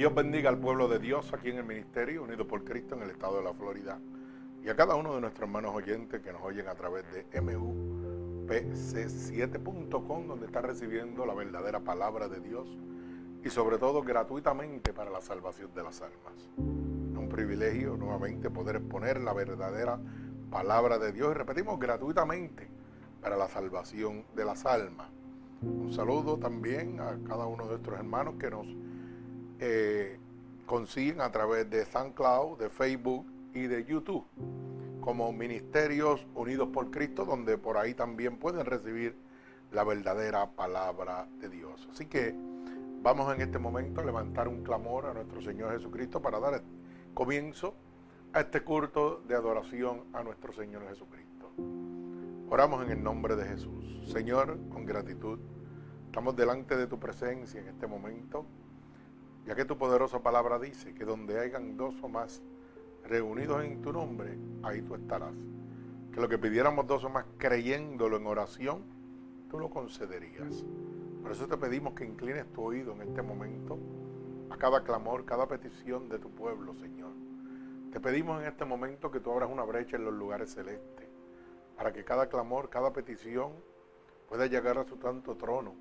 Dios bendiga al pueblo de Dios aquí en el Ministerio Unido por Cristo en el estado de la Florida y a cada uno de nuestros hermanos oyentes que nos oyen a través de MUPC7.com donde está recibiendo la verdadera palabra de Dios y sobre todo gratuitamente para la salvación de las almas. Un privilegio nuevamente poder exponer la verdadera palabra de Dios y repetimos gratuitamente para la salvación de las almas. Un saludo también a cada uno de nuestros hermanos que nos eh, consiguen a través de SoundCloud, de Facebook y de YouTube, como Ministerios Unidos por Cristo, donde por ahí también pueden recibir la verdadera palabra de Dios. Así que vamos en este momento a levantar un clamor a nuestro Señor Jesucristo para dar comienzo a este culto de adoración a nuestro Señor Jesucristo. Oramos en el nombre de Jesús. Señor, con gratitud, estamos delante de tu presencia en este momento ya que tu poderosa palabra dice que donde hayan dos o más reunidos en tu nombre, ahí tú estarás. Que lo que pidiéramos dos o más creyéndolo en oración, tú lo concederías. Por eso te pedimos que inclines tu oído en este momento a cada clamor, cada petición de tu pueblo, Señor. Te pedimos en este momento que tú abras una brecha en los lugares celestes, para que cada clamor, cada petición pueda llegar a su santo trono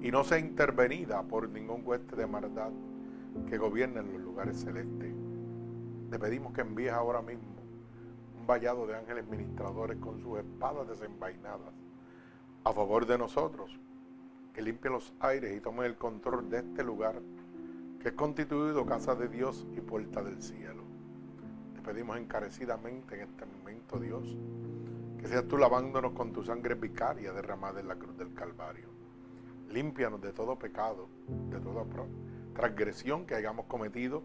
y no sea intervenida por ningún hueste de maldad que gobierne en los lugares celestes. Te pedimos que envíes ahora mismo un vallado de ángeles ministradores con sus espadas desenvainadas a favor de nosotros, que limpien los aires y tomen el control de este lugar que es constituido casa de Dios y puerta del cielo. Te pedimos encarecidamente en este momento, Dios, que seas tú lavándonos con tu sangre vicaria derramada en la cruz del Calvario Límpianos de todo pecado, de toda transgresión que hayamos cometido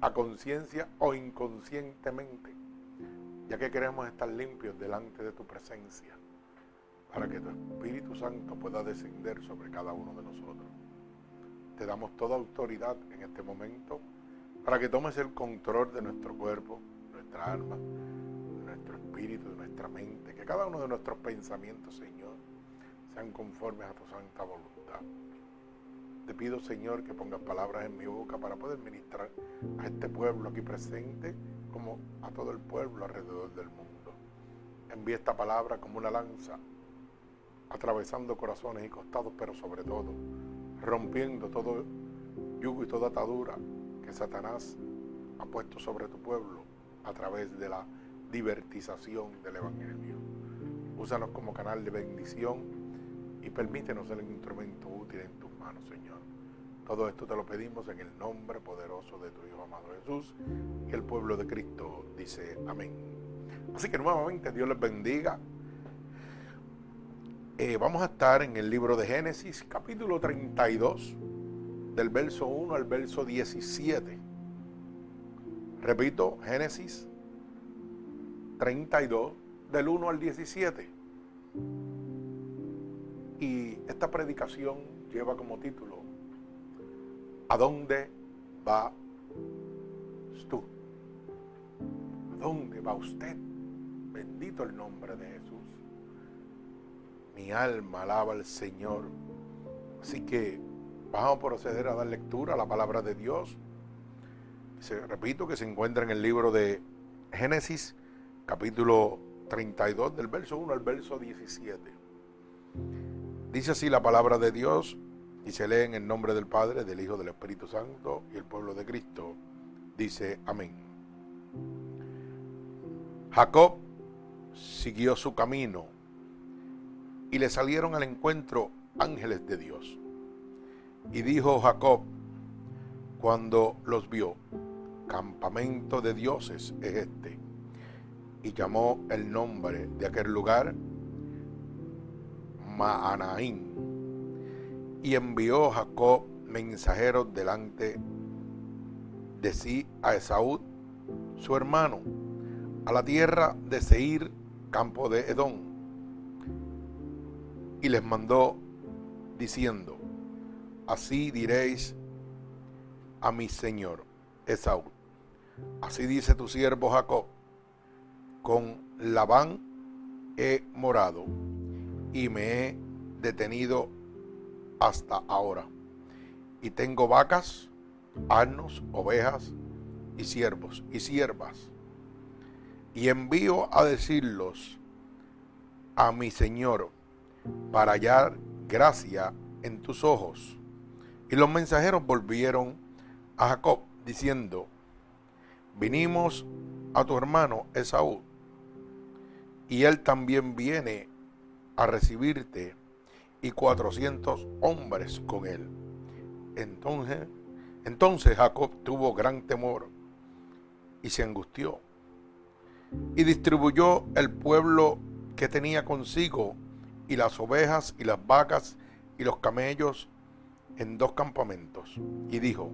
a conciencia o inconscientemente, ya que queremos estar limpios delante de tu presencia, para que tu Espíritu Santo pueda descender sobre cada uno de nosotros. Te damos toda autoridad en este momento para que tomes el control de nuestro cuerpo, nuestra alma, de nuestro espíritu, de nuestra mente, que cada uno de nuestros pensamientos, Señor, sean conformes a tu santa voluntad. Te pido, Señor, que pongas palabras en mi boca para poder ministrar a este pueblo aquí presente como a todo el pueblo alrededor del mundo. Envía esta palabra como una lanza, atravesando corazones y costados, pero sobre todo rompiendo todo yugo y toda atadura que Satanás ha puesto sobre tu pueblo a través de la divertización del Evangelio. Úsanos como canal de bendición y permítenos ser un instrumento útil en tus manos, Señor. Todo esto te lo pedimos en el nombre poderoso de tu Hijo amado Jesús y el pueblo de Cristo dice amén. Así que nuevamente Dios les bendiga. Eh, vamos a estar en el libro de Génesis, capítulo 32, del verso 1 al verso 17. Repito, Génesis 32, del 1 al 17. Y esta predicación lleva como título, ¿A dónde va tú? ¿A dónde va usted? Bendito el nombre de Jesús. Mi alma alaba al Señor. Así que vamos a proceder a dar lectura a la palabra de Dios. Se, repito que se encuentra en el libro de Génesis, capítulo 32, del verso 1 al verso 17. Dice así la palabra de Dios y se lee en el nombre del Padre, del Hijo, del Espíritu Santo y el pueblo de Cristo. Dice amén. Jacob siguió su camino y le salieron al encuentro ángeles de Dios. Y dijo Jacob, cuando los vio, campamento de dioses es este. Y llamó el nombre de aquel lugar Maanaín. Y envió Jacob mensajeros delante de sí a Esaú, su hermano, a la tierra de Seir, campo de Edom. Y les mandó diciendo, así diréis a mi señor Esaú, así dice tu siervo Jacob, con Labán he morado y me he detenido hasta ahora. Y tengo vacas asnos, ovejas y siervos y siervas. Y envío a decirlos a mi Señor para hallar gracia en tus ojos. Y los mensajeros volvieron a Jacob diciendo, vinimos a tu hermano Esaú, y él también viene a recibirte, y cuatrocientos hombres con él. Entonces, entonces Jacob tuvo gran temor y se angustió, y distribuyó el pueblo que tenía consigo, y las ovejas y las vacas y los camellos en dos campamentos, y dijo,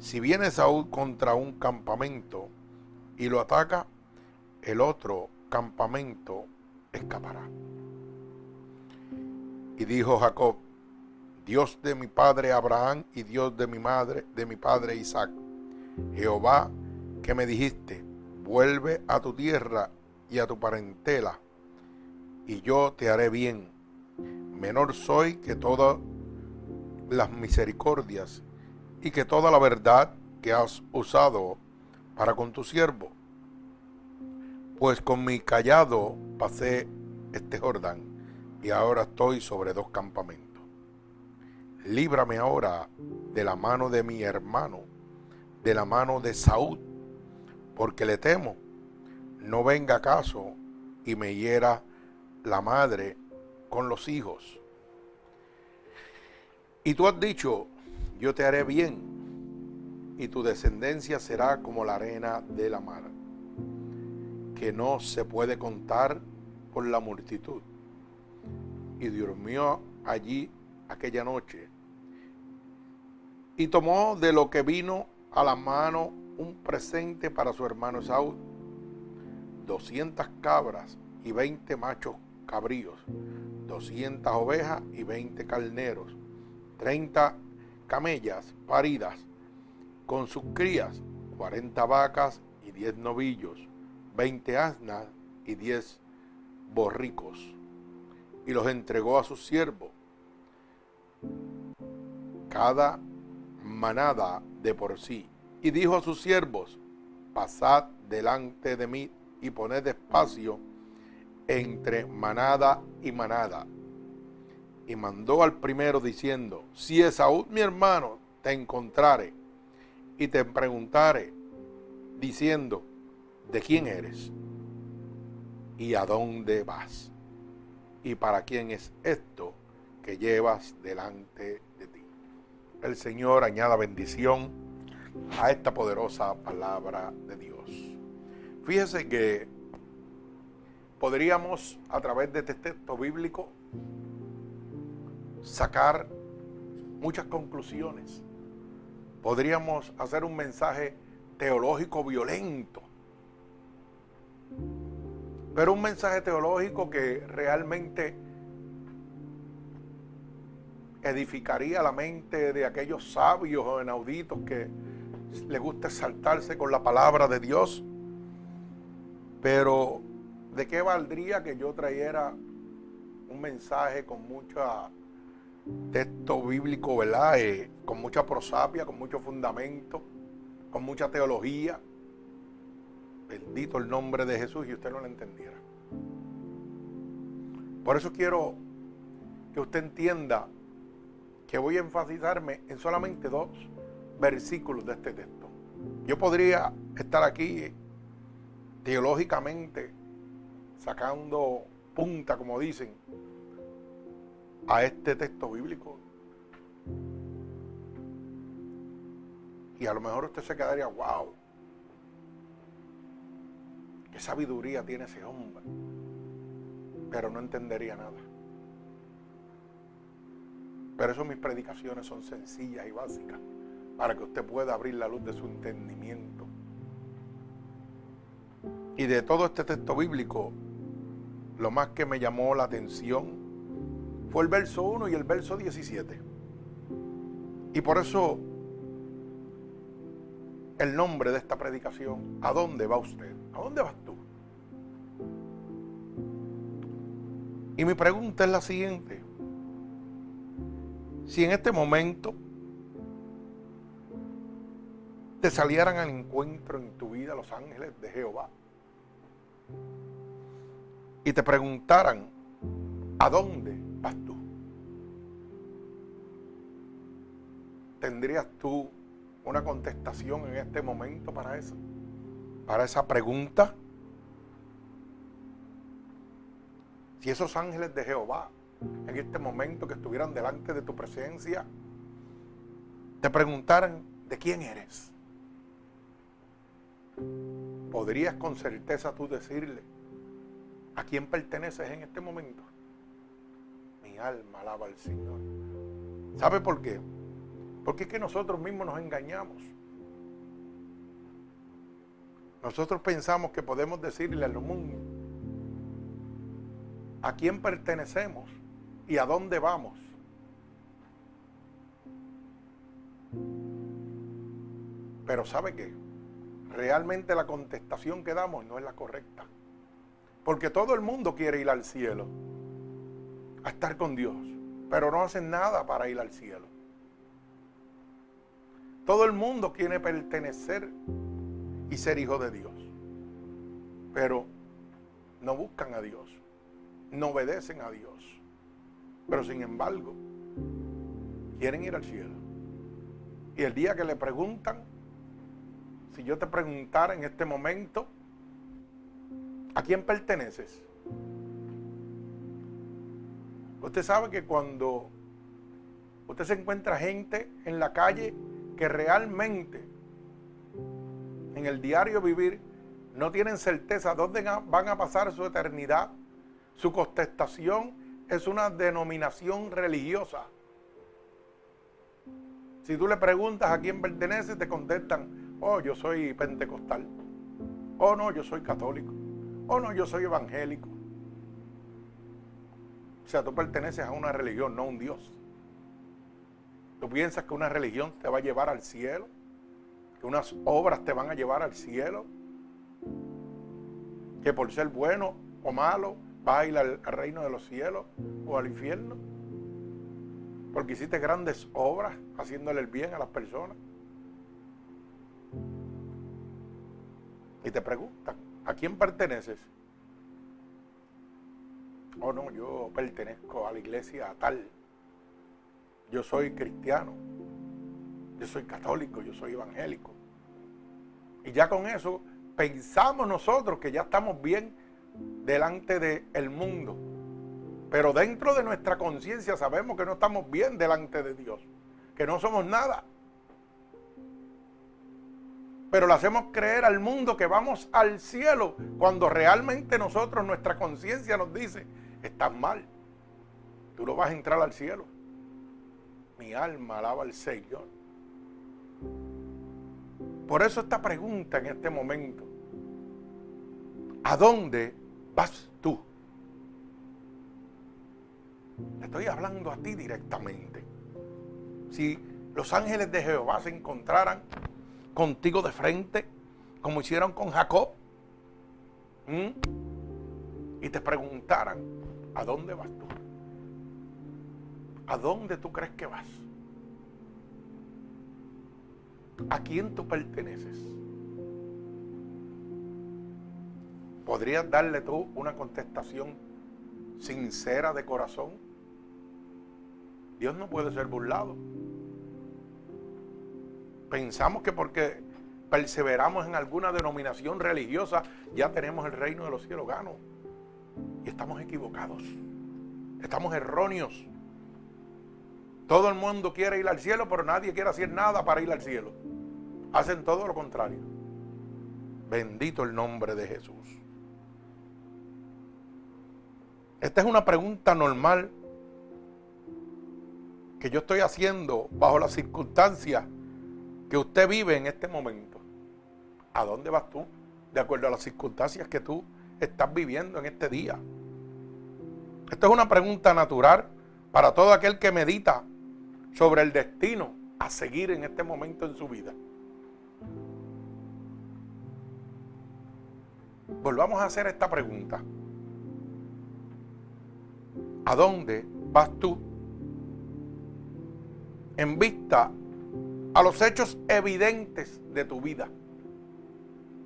si viene Saúl contra un campamento y lo ataca, el otro campamento escapará. Y dijo Jacob, Dios de mi padre Abraham y Dios de mi madre, de mi padre Isaac, Jehová que me dijiste, vuelve a tu tierra y a tu parentela, y yo te haré bien. Menor soy que todas las misericordias y que toda la verdad que has usado para con tu siervo. Pues con mi callado pasé este Jordán y ahora estoy sobre dos campamentos. Líbrame ahora de la mano de mi hermano, de la mano de Saúl, porque le temo, no venga acaso y me hiera la madre con los hijos. Y tú has dicho, yo te haré bien y tu descendencia será como la arena de la mar, que no se puede contar por la multitud. Y durmió allí aquella noche. Y tomó de lo que vino a la mano un presente para su hermano Saúl, doscientas cabras y veinte machos cabríos, doscientas ovejas y veinte carneros, treinta camellas paridas con sus crías, cuarenta vacas y diez novillos, veinte asnas y diez borricos, y los entregó a sus siervos, cada manada de por sí, y dijo a sus siervos, pasad delante de mí y poned espacio entre manada y manada, y mandó al primero diciendo, si Esaú mi hermano te encontrare y te preguntare diciendo, ¿de quién eres? ¿Y a dónde vas? ¿Y para quién es esto que llevas delante de ti? El Señor añada bendición a esta poderosa palabra de Dios. Fíjese que podríamos a través de este texto bíblico sacar muchas conclusiones. Podríamos hacer un mensaje teológico violento, pero un mensaje teológico que realmente edificaría la mente de aquellos sabios o enauditos que les gusta saltarse con la palabra de Dios. Pero, ¿de qué valdría que yo trayera un mensaje con mucha texto bíblico, ¿verdad? Eh, con mucha prosapia, con mucho fundamento, con mucha teología. Bendito el nombre de Jesús y usted no lo entendiera. Por eso quiero que usted entienda que voy a enfatizarme en solamente dos versículos de este texto. Yo podría estar aquí teológicamente sacando punta, como dicen, a este texto bíblico. Y a lo mejor usted se quedaría, wow, qué sabiduría tiene ese hombre. Pero no entendería nada. Pero eso mis predicaciones son sencillas y básicas para que usted pueda abrir la luz de su entendimiento. Y de todo este texto bíblico, lo más que me llamó la atención fue el verso 1 y el verso 17. Y por eso el nombre de esta predicación, ¿a dónde va usted? ¿A dónde vas tú? Y mi pregunta es la siguiente. Si en este momento te salieran al encuentro en tu vida los ángeles de Jehová y te preguntaran, ¿a dónde vas tú? ¿Tendrías tú una contestación en este momento para eso? Para esa pregunta. Si esos ángeles de Jehová en este momento que estuvieran delante de tu presencia te preguntaran de quién eres, podrías con certeza tú decirle a quién perteneces en este momento. Mi alma alaba al Señor. ¿Sabe por qué? Porque es que nosotros mismos nos engañamos. Nosotros pensamos que podemos decirle al mundo a quién pertenecemos y a dónde vamos. Pero ¿sabe qué? Realmente la contestación que damos no es la correcta. Porque todo el mundo quiere ir al cielo, a estar con Dios, pero no hacen nada para ir al cielo. Todo el mundo quiere pertenecer y ser hijo de Dios, pero no buscan a Dios, no obedecen a Dios, pero sin embargo quieren ir al cielo. Y el día que le preguntan, si yo te preguntara en este momento, ¿a quién perteneces? Usted sabe que cuando usted se encuentra gente en la calle que realmente en el diario vivir no tienen certeza dónde van a pasar su eternidad, su contestación es una denominación religiosa. Si tú le preguntas a quién pertenece, te contestan, oh, yo soy pentecostal. Oh, no, yo soy católico. Oh, no, yo soy evangélico. O sea, tú perteneces a una religión, no a un Dios. ¿Tú piensas que una religión te va a llevar al cielo? ¿Que unas obras te van a llevar al cielo? ¿Que por ser bueno o malo vas a ir al, reino de los cielos o al infierno? Porque hiciste grandes obras haciéndole el bien a las personas. Y te preguntan, ¿a quién perteneces? Oh, no, yo pertenezco a la iglesia tal. Yo soy cristiano. Yo soy católico, yo soy evangélico. Y ya con eso pensamos nosotros que ya estamos bien delante del mundo. Pero dentro de nuestra conciencia sabemos que no estamos bien delante de Dios, que no somos nada. Pero le hacemos creer al mundo que vamos al cielo cuando realmente nosotros, nuestra conciencia nos dice, estás mal, tú no vas a entrar al cielo. Mi alma alaba al Señor. Por eso esta pregunta en este momento, ¿a dónde vas tú? Estoy hablando a ti directamente. Si los ángeles de Jehová se encontraran contigo de frente, como hicieron con Jacob, y te preguntaran, ¿a dónde vas tú? ¿A dónde tú crees que vas? ¿A quién tú perteneces? ¿Podrías darle tú una contestación sincera de corazón? Dios no puede ser burlado. Pensamos que porque perseveramos en alguna denominación religiosa ya tenemos el reino de los cielos gano. Y estamos equivocados. Estamos erróneos. Todo el mundo quiere ir al cielo, pero nadie quiere hacer nada para ir al cielo. Hacen todo lo contrario. Bendito el nombre de Jesús. Esta es una pregunta normal que yo estoy haciendo bajo las circunstancias que usted vive en este momento. ¿A dónde vas tú? De acuerdo a las circunstancias que tú estás viviendo en este día. Esto es una pregunta natural para todo aquel que medita sobre el destino a seguir en este momento en su vida. Volvamos a hacer esta pregunta. ¿A dónde vas tú en vista a los hechos evidentes de tu vida,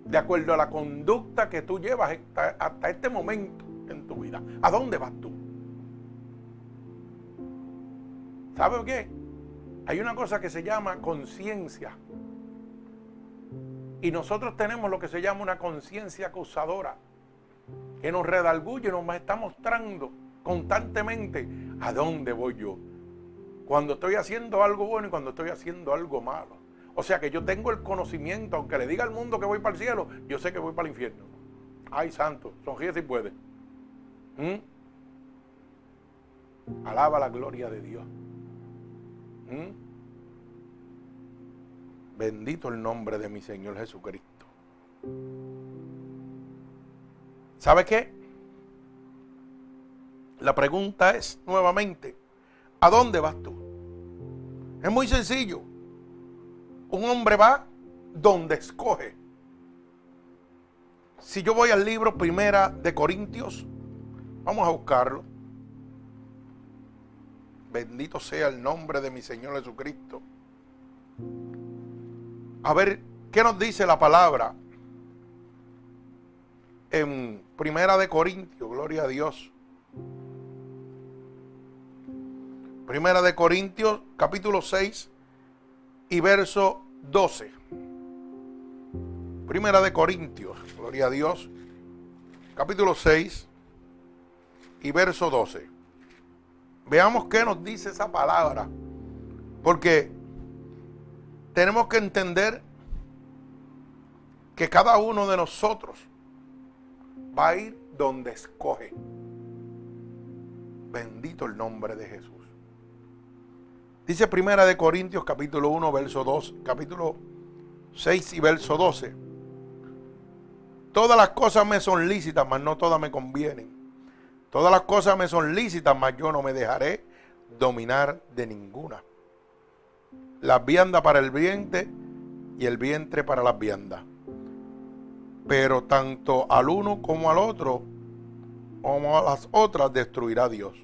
de acuerdo a la conducta que tú llevas hasta, este momento en tu vida. ¿A dónde vas tú? ¿Sabes qué? Hay una cosa que se llama conciencia. Y nosotros tenemos lo que se llama una conciencia acusadora, que nos redalgulle, nos está mostrando constantemente a dónde voy yo. Cuando estoy haciendo algo bueno y cuando estoy haciendo algo malo. O sea que yo tengo el conocimiento, aunque le diga al mundo que voy para el cielo, yo sé que voy para el infierno. Ay, santo, sonríe si puede. ¿Mm? Alaba la gloria de Dios. ¿Mm? Bendito el nombre de mi Señor Jesucristo. ¿Sabe qué? La pregunta es nuevamente, ¿a dónde vas tú? Es muy sencillo. Un hombre va donde escoge. Si yo voy al libro primera de Corintios, vamos a buscarlo. Bendito sea el nombre de mi Señor Jesucristo. A ver, ¿qué nos dice la palabra? En Primera de Corintios, gloria a Dios. Primera de Corintios, capítulo 6 y verso 12. Primera de Corintios, gloria a Dios, capítulo 6 y verso 12. Veamos qué nos dice esa palabra. Porque tenemos que entender que cada uno de nosotros va a ir donde escoge. Bendito el nombre de Jesús. Dice Primera de Corintios capítulo 1 verso 2, capítulo 6 y verso 12. Todas las cosas me son lícitas, mas no todas me convienen. Todas las cosas me son lícitas, mas yo no me dejaré dominar de ninguna. Las viandas para el vientre y el vientre para las viandas. Pero tanto al uno como al otro, como a las otras, destruirá Dios.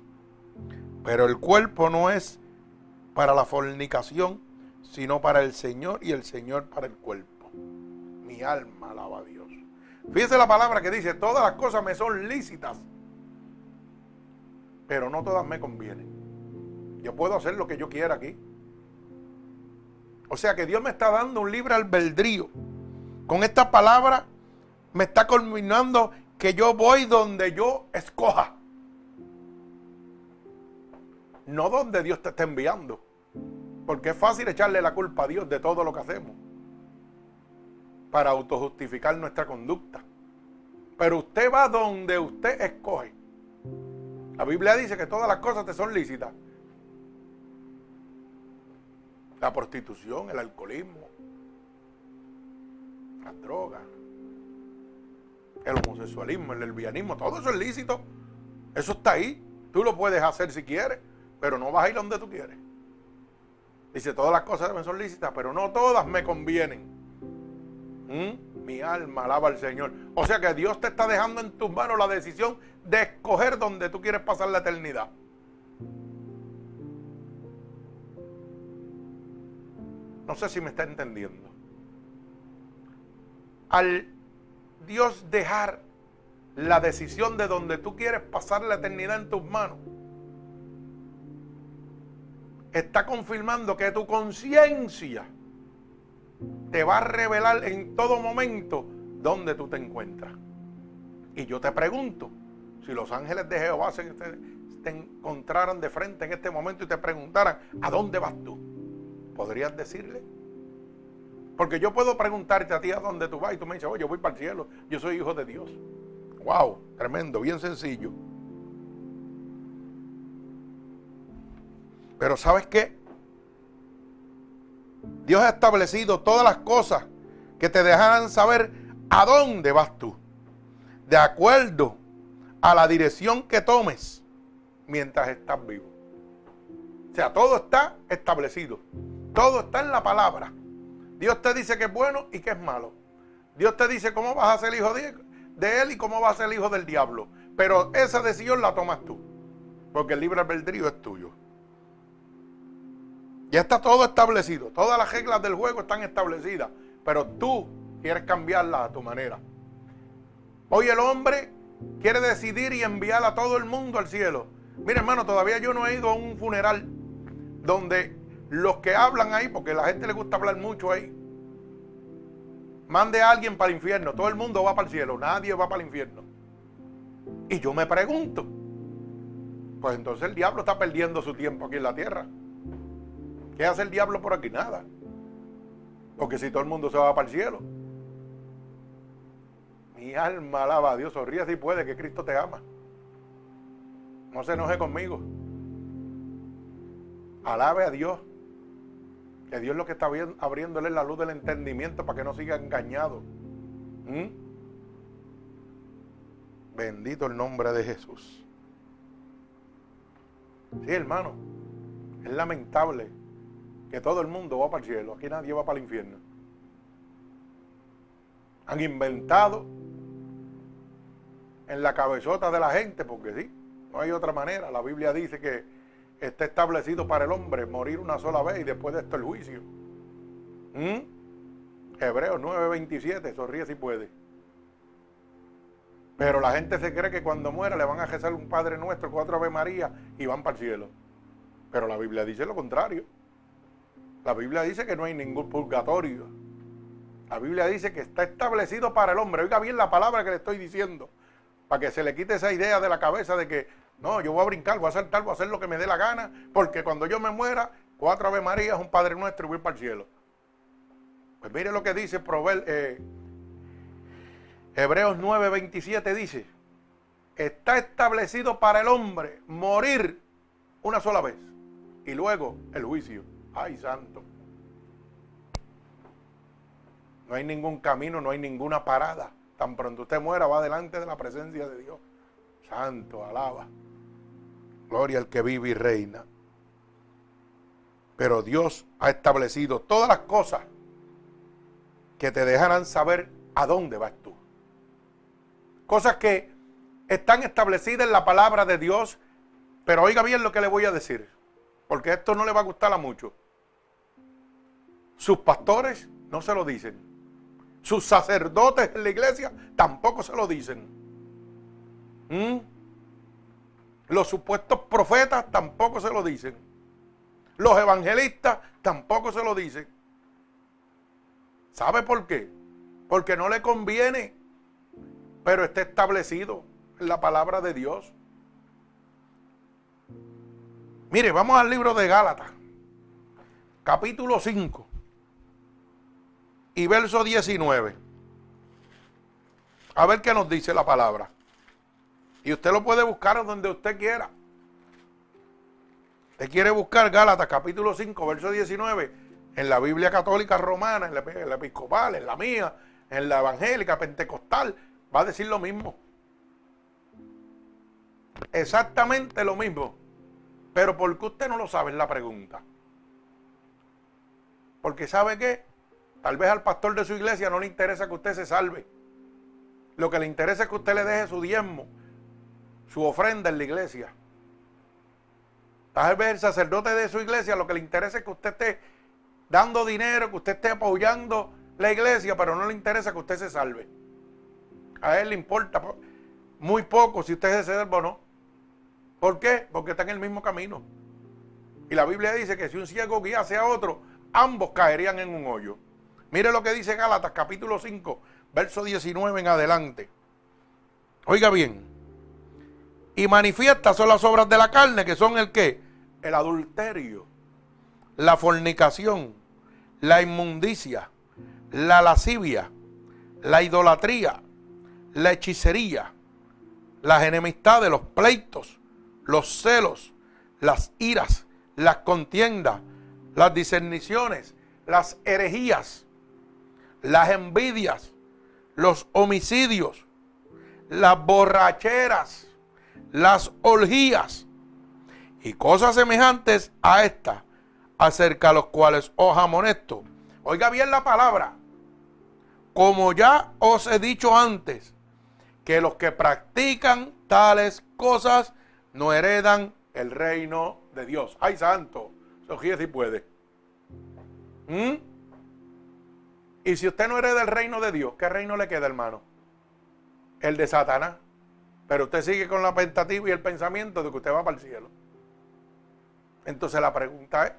Pero el cuerpo no es para la fornicación, sino para el Señor y el Señor para el cuerpo. Mi alma alaba a Dios. Fíjese la palabra que dice, todas las cosas me son lícitas, pero no todas me convienen. Yo puedo hacer lo que yo quiera aquí. O sea que Dios me está dando un libre albedrío. Con esta palabra me está culminando que yo voy donde yo escoja. No donde Dios te está enviando. Porque es fácil echarle la culpa a Dios de todo lo que hacemos. Para autojustificar nuestra conducta. Pero usted va donde usted escoge. La Biblia dice que todas las cosas te son lícitas. La prostitución, el alcoholismo, las drogas, el homosexualismo, el lesbianismo, todo eso es lícito. Eso está ahí. Tú lo puedes hacer si quieres, pero no vas a ir donde tú quieres. Dice, todas las cosas me son lícitas, pero no todas me convienen. ¿Mm? Mi alma alaba al Señor. O sea que Dios te está dejando en tus manos la decisión de escoger donde tú quieres pasar la eternidad. No sé si me está entendiendo. Al Dios dejar la decisión de donde tú quieres pasar la eternidad en tus manos, está confirmando que tu conciencia te va a revelar en todo momento dónde tú te encuentras. Y yo te pregunto, si los ángeles de Jehová se te encontraran de frente en este momento y te preguntaran, ¿a dónde vas tú? ¿Podrías decirle? Porque yo puedo preguntarte a ti a dónde tú vas y tú me dices, oye, yo voy para el cielo, yo soy hijo de Dios. Wow, tremendo, bien sencillo. Pero ¿sabes qué? Dios ha establecido todas las cosas que te dejarán saber a dónde vas tú. De acuerdo a la dirección que tomes mientras estás vivo. O sea, todo está establecido. Todo está en la palabra. Dios te dice que es bueno y que es malo. Dios te dice cómo vas a ser hijo de, Él y cómo vas a ser hijo del diablo. Pero esa decisión la tomas tú. Porque el libre albedrío es tuyo. Ya está todo establecido. Todas las reglas del juego están establecidas. Pero tú quieres cambiarlas a tu manera. Hoy el hombre quiere decidir y enviar a todo el mundo al cielo. Mira, hermano, todavía yo no he ido a un funeral donde los que hablan ahí, porque a la gente le gusta hablar mucho ahí, mande a alguien para el infierno. Todo el mundo va para el cielo, nadie va para el infierno. Y yo me pregunto, pues entonces el diablo está perdiendo su tiempo aquí en la tierra. ¿Qué hace el diablo por aquí? Nada. Porque si todo el mundo se va para el cielo. Mi alma alaba a Dios, sonríe si puede, que Cristo te ama. No se enoje conmigo. Alabe a Dios. Que Dios es lo que está abriéndole la luz del entendimiento para que no siga engañado. ¿Mm? Bendito el nombre de Jesús. Sí, hermano. Es lamentable que todo el mundo va para el cielo. Aquí nadie va para el infierno. Han inventado en la cabezota de la gente, porque sí, no hay otra manera. La Biblia dice que está establecido para el hombre morir una sola vez y después de esto el juicio. ¿Mm? Hebreos 9:27, sonríe si puede. Pero la gente se cree que cuando muera le van a rezar un Padre Nuestro, cuatro Ave María y van para el cielo. Pero la Biblia dice lo contrario. La Biblia dice que no hay ningún purgatorio. La Biblia dice que está establecido para el hombre. Oiga bien la palabra que le estoy diciendo. Para que se le quite esa idea de la cabeza de que, no, yo voy a brincar, voy a tal, voy a hacer lo que me dé la gana. Porque cuando yo me muera, cuatro Ave María es un Padre Nuestro y voy para el cielo. Pues mire lo que dice Prover, eh, Hebreos 9:27 dice, está establecido para el hombre morir una sola vez y luego el juicio. Ay, santo. No hay ningún camino, no hay ninguna parada. Tan pronto usted muera, va delante de la presencia de Dios. Santo, alaba. Gloria al que vive y reina. Pero Dios ha establecido todas las cosas que te dejarán saber a dónde vas tú. Cosas que están establecidas en la palabra de Dios, pero oiga bien lo que le voy a decir, porque esto no le va a gustar a muchos. Sus pastores no se lo dicen. Sus sacerdotes en la iglesia tampoco se lo dicen. ¿Mm? Los supuestos profetas tampoco se lo dicen. Los evangelistas tampoco se lo dicen. ¿Sabe por qué? Porque no le conviene, pero está establecido en la palabra de Dios. Mire, vamos al libro de Gálatas, capítulo 5 y verso 19. A ver qué nos dice la palabra. Y usted lo puede buscar donde usted quiera. Usted quiere buscar Gálatas capítulo 5, verso 19, en la Biblia católica romana, en la, episcopal, en la mía, en la evangélica, pentecostal, va a decir lo mismo. Exactamente lo mismo. Pero ¿por qué usted no lo sabe? Es la pregunta. Porque sabe que Tal vez al pastor de su iglesia no le interesa que usted se salve. Lo que le interesa es que usted le deje su diezmo, su ofrenda en la iglesia. Tal vez el sacerdote de su iglesia lo que le interesa es que usted esté dando dinero, que usted esté apoyando la iglesia, pero no le interesa que usted se salve. A él le importa muy poco si usted se salva o no. ¿Por qué? Porque está en el mismo camino. Y la Biblia dice que si un ciego guiase a otro, ambos caerían en un hoyo. Mire lo que dice Gálatas capítulo 5, verso 19 en adelante. Oiga bien. Y manifiestas son las obras de la carne, que son el qué? El adulterio, la fornicación, la inmundicia, la lascivia, la idolatría, la hechicería, las enemistades, los pleitos, los celos, las iras, las contiendas, las discerniciones, las herejías las envidias, los homicidios, las borracheras, las orgías y cosas semejantes a esta, acerca de los cuales os amonesto. Oiga bien la palabra. Como ya os he dicho antes, que los que practican tales cosas no heredan el reino de Dios. Ay, santo, se si puede. ¿Mm? Y si usted no hereda el reino de Dios, ¿qué reino le queda, hermano? El de Satanás. Pero usted sigue con la expectativa y el pensamiento de que usted va para el cielo. Entonces la pregunta es,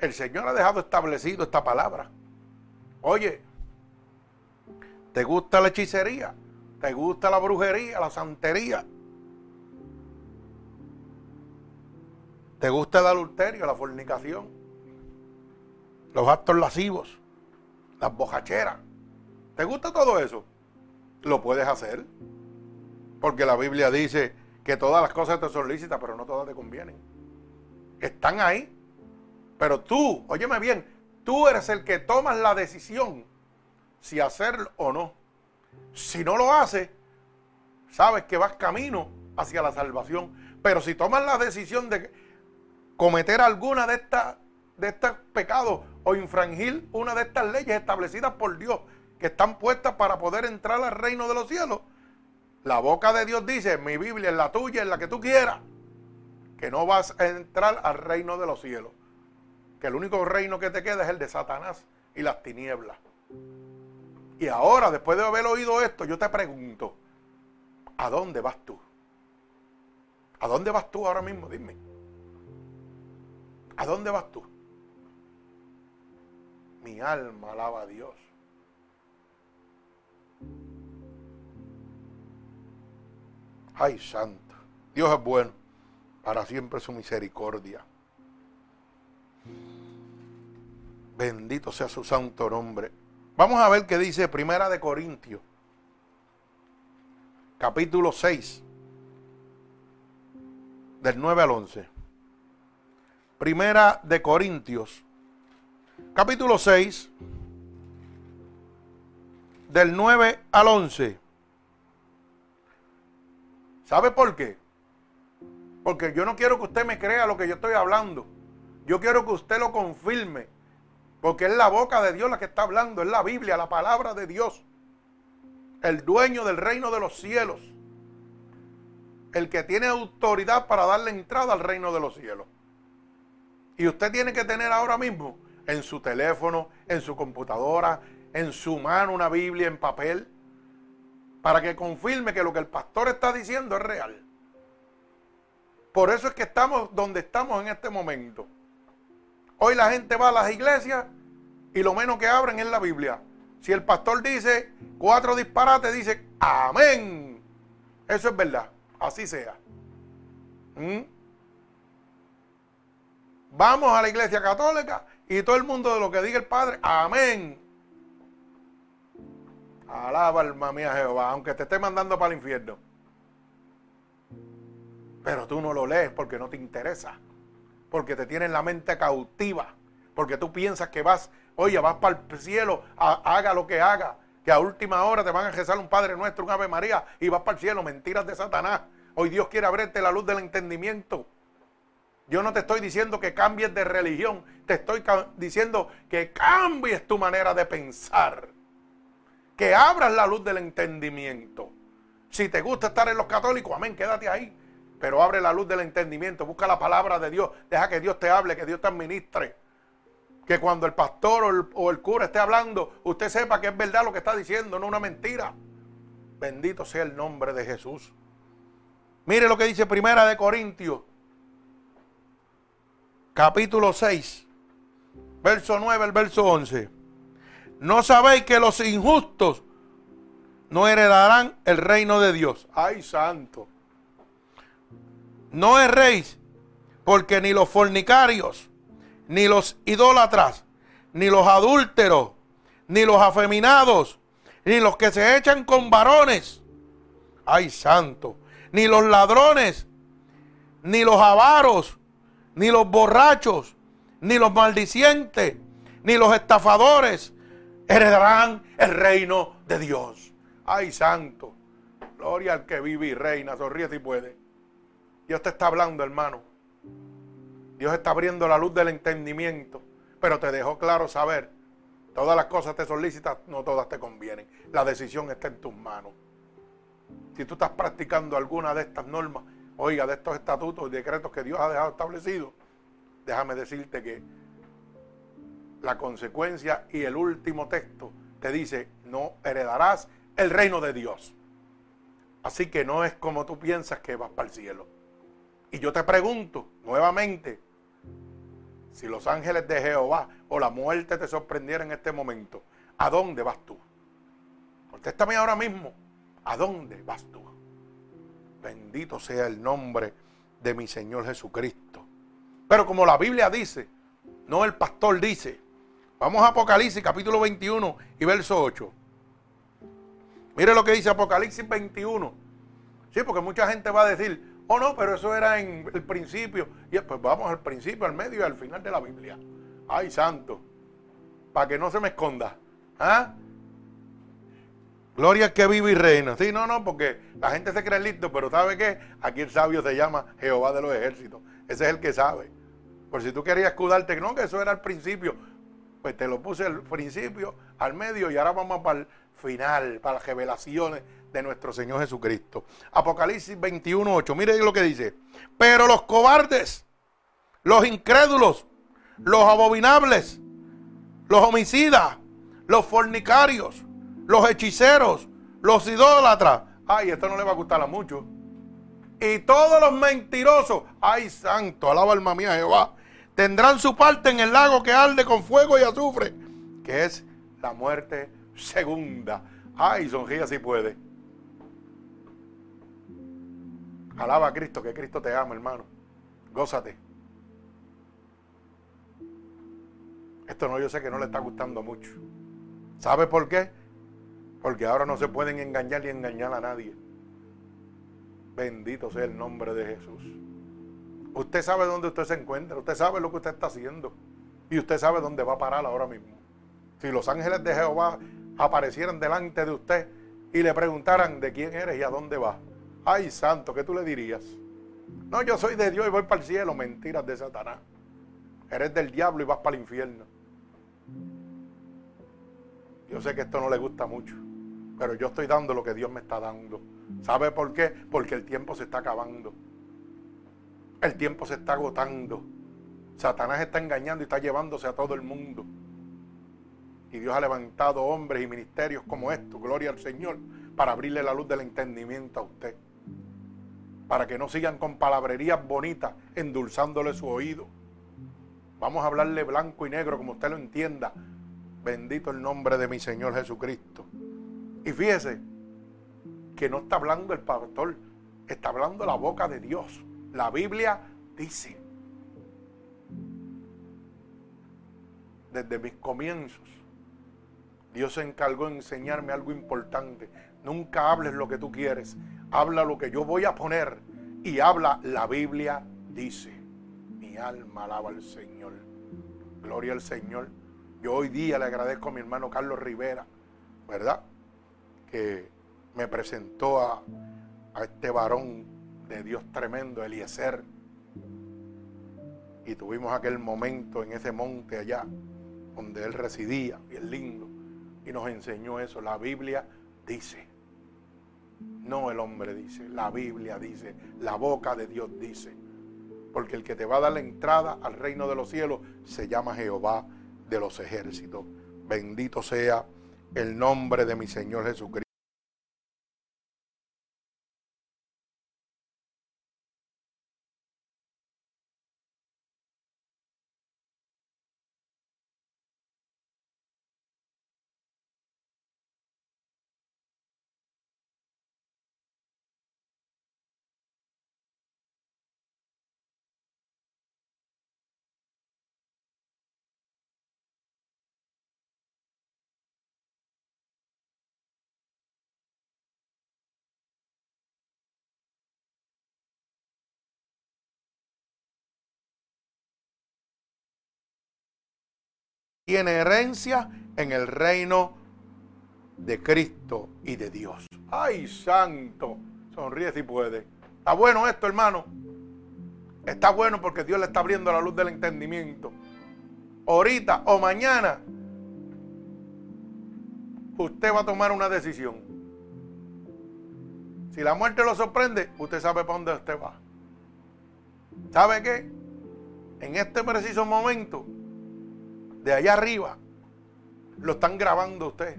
el Señor ha dejado establecido esta palabra. Oye, ¿te gusta la hechicería? ¿Te gusta la brujería, la santería? ¿Te gusta el adulterio, la fornicación? Los actos lascivos, las bojacheras. ¿Te gusta todo eso? Lo puedes hacer. Porque la Biblia dice que todas las cosas te son lícitas, pero no todas te convienen. Están ahí. Pero tú, óyeme bien, tú eres el que tomas la decisión si hacerlo o no. Si no lo haces, sabes que vas camino hacia la salvación. Pero si tomas la decisión de cometer alguna de estas de estos pecados o infringir una de estas leyes establecidas por Dios que están puestas para poder entrar al reino de los cielos, la boca de Dios dice, mi Biblia es la tuya, es la que tú quieras, que no vas a entrar al reino de los cielos. Que el único reino que te queda es el de Satanás y las tinieblas. Y ahora, después de haber oído esto, yo te pregunto, ¿a dónde vas tú? ¿A dónde vas tú ahora mismo? Dime. ¿A dónde vas tú? Mi alma alaba a Dios. Ay, santo. Dios es bueno. Para siempre su misericordia. Bendito sea su santo nombre. Vamos a ver qué dice Primera de Corintios. Capítulo 6. Del 9 al 11. Primera de Corintios. Capítulo 6. Del 9 al 11. ¿Sabe por qué? Porque yo no quiero que usted me crea lo que yo estoy hablando. Yo quiero que usted lo confirme. Porque es la boca de Dios la que está hablando, es la Biblia, la palabra de Dios. El dueño del reino de los cielos. El que tiene autoridad para darle entrada al reino de los cielos. Y usted tiene que tener ahora mismo en su teléfono, en su computadora, en su mano una Biblia en papel para que confirme que lo que el pastor está diciendo es real. Por eso es que estamos donde estamos en este momento. Hoy la gente va a las iglesias y lo menos que abren es la Biblia. Si el pastor dice cuatro disparates, dice amén. Eso es verdad. Así sea. ¿Mm? Vamos a la iglesia católica y todo el mundo de lo que diga el Padre, amén. Alaba alma mía Jehová, aunque te esté mandando para el infierno. Pero tú no lo lees porque no te interesa. Porque te tiene la mente cautiva. Porque tú piensas que vas, oye, vas para el cielo, haga lo que haga. Que a última hora te van a rezar un Padre Nuestro, un Ave María, y vas para el cielo. Mentiras de Satanás. Hoy Dios quiere abrirte la luz del entendimiento. Yo no te estoy diciendo que cambies de religión. Te estoy diciendo que cambies tu manera de pensar que abras la luz del entendimiento. Si te gusta estar en los católicos, amén, quédate ahí. Pero abre la luz del entendimiento, busca la palabra de Dios, deja que Dios te hable, que Dios te administre. Que cuando el pastor o el, cura esté hablando, usted sepa que es verdad lo que está diciendo, no una mentira. Bendito sea el nombre de Jesús. Mire lo que dice Primera de Corintios, capítulo 6, verso 9, el verso 11. ¿No sabéis que los injustos no heredarán el reino de Dios? ¡Ay, santo! No erréis, porque ni los fornicarios, ni los idólatras, ni los adúlteros, ni los afeminados, ni los que se echan con varones, ¡ay, santo! Ni los ladrones, ni los avaros, ni los borrachos, ni los maldicientes, ni los estafadores, heredarán el reino de Dios. Ay, santo. Gloria al que vive y reina. Sonríe si puede. Dios te está hablando, hermano. Dios está abriendo la luz del entendimiento. Pero te dejó claro saber. Todas las cosas te solicitas, no todas te convienen. La decisión está en tus manos. Si tú estás practicando alguna de estas normas, oiga, de estos estatutos y decretos que Dios ha dejado establecidos, déjame decirte que la consecuencia y el último texto te dice, no heredarás el reino de Dios. Así que no es como tú piensas que vas para el cielo. Y yo te pregunto nuevamente, si los ángeles de Jehová o la muerte te sorprendiera en este momento, ¿a dónde vas tú? Contéstame ahora mismo, ¿a dónde vas tú? Bendito sea el nombre de mi Señor Jesucristo. Pero como la Biblia dice, no el pastor dice, vamos a Apocalipsis capítulo 21 y verso 8. Mire lo que dice Apocalipsis 21. Sí, porque mucha gente va a decir, oh no, pero eso era en el principio. Y pues vamos al principio, al medio y al final de la Biblia. Ay, santo. Para que no se me esconda. ¿Ah? Gloria que vive y reina. Sí, no, no, porque la gente se cree listo, pero ¿sabe qué? Aquí el sabio se llama Jehová de los ejércitos. Ese es el que sabe. Por si tú querías escudarte, no, que eso era al principio. Pues te lo puse al principio, al medio y ahora vamos para el final, para las revelaciones de nuestro Señor Jesucristo. Apocalipsis 21, 8. Mire lo que dice. Pero los cobardes, los incrédulos, los abominables, los homicidas, los fornicarios, los hechiceros, los idólatras. Ay, esto no le va a gustar a muchos. Y todos los mentirosos, ay santo, alaba alma mía Jehová, tendrán su parte en el lago que arde con fuego y azufre, que es la muerte segunda. Ay, sonríe si puede. Alaba a Cristo, que Cristo te ama, hermano. Gózate. Esto no, yo sé que no le está gustando mucho. ¿Sabe por qué? Porque ahora no se pueden engañar ni engañar a nadie. Bendito sea el nombre de Jesús. Usted sabe dónde usted se encuentra, usted sabe lo que usted está haciendo y usted sabe dónde va a parar ahora mismo. Si los ángeles de Jehová aparecieran delante de usted y le preguntaran de quién eres y a dónde vas, ay santo, ¿qué tú le dirías? No, yo soy de Dios y voy para el cielo, mentiras de Satanás. Eres del diablo y vas para el infierno. Yo sé que esto no le gusta mucho pero yo estoy dando lo que Dios me está dando. ¿Sabe por qué? Porque el tiempo se está acabando. El tiempo se está agotando. Satanás está engañando y está llevándose a todo el mundo. Y Dios ha levantado hombres y ministerios como estos, gloria al Señor, para abrirle la luz del entendimiento a usted. Para que no sigan con palabrerías bonitas, endulzándole su oído. Vamos a hablarle blanco y negro como usted lo entienda. Bendito el nombre de mi Señor Jesucristo. Y fíjese que no está hablando el pastor, está hablando la boca de Dios. La Biblia dice, desde mis comienzos, Dios se encargó de enseñarme algo importante. Nunca hables lo que tú quieres, habla lo que yo voy a poner y habla la Biblia dice. Mi alma alaba al Señor. Gloria al Señor. Yo hoy día le agradezco a mi hermano Carlos Rivera, ¿verdad? que me presentó a, este varón de Dios tremendo, Eliezer. Y tuvimos aquel momento en ese monte allá, donde él residía, bien lindo, y nos enseñó eso. La Biblia dice, no el hombre dice, la Biblia dice, la boca de Dios dice. Porque el que te va a dar la entrada al reino de los cielos se llama Jehová de los ejércitos. Bendito sea el nombre de mi Señor Jesucristo. Tiene herencia en el reino de Cristo y de Dios. ¡Ay, santo! Sonríe si puede. Está bueno esto, hermano. Está bueno porque Dios le está abriendo la luz del entendimiento. Ahorita o mañana, usted va a tomar una decisión. Si la muerte lo sorprende, usted sabe para dónde usted va. ¿Sabe qué? en este preciso momento, de allá arriba, lo están grabando usted.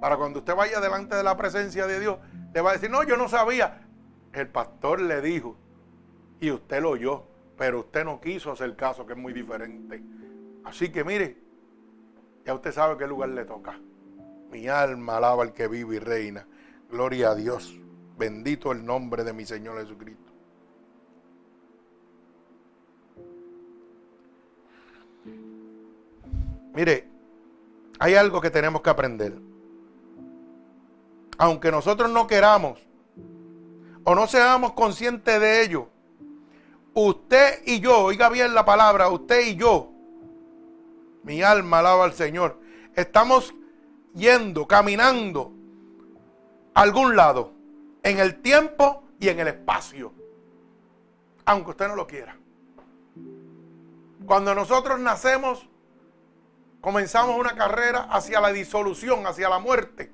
Para cuando usted vaya delante de la presencia de Dios, le va a decir, no, yo no sabía. El pastor le dijo y usted lo oyó, pero usted no quiso hacer caso, que es muy diferente. Así que mire, ya usted sabe qué lugar le toca. Mi alma alaba al que vive y reina. Gloria a Dios. Bendito el nombre de mi Señor Jesucristo. Mire, hay algo que tenemos que aprender. Aunque nosotros no queramos o no seamos conscientes de ello, usted y yo, oiga bien la palabra, usted y yo, mi alma alaba al Señor, estamos yendo, caminando a algún lado, en el tiempo y en el espacio, aunque usted no lo quiera. Cuando nosotros nacemos, comenzamos una carrera hacia la disolución, hacia la muerte.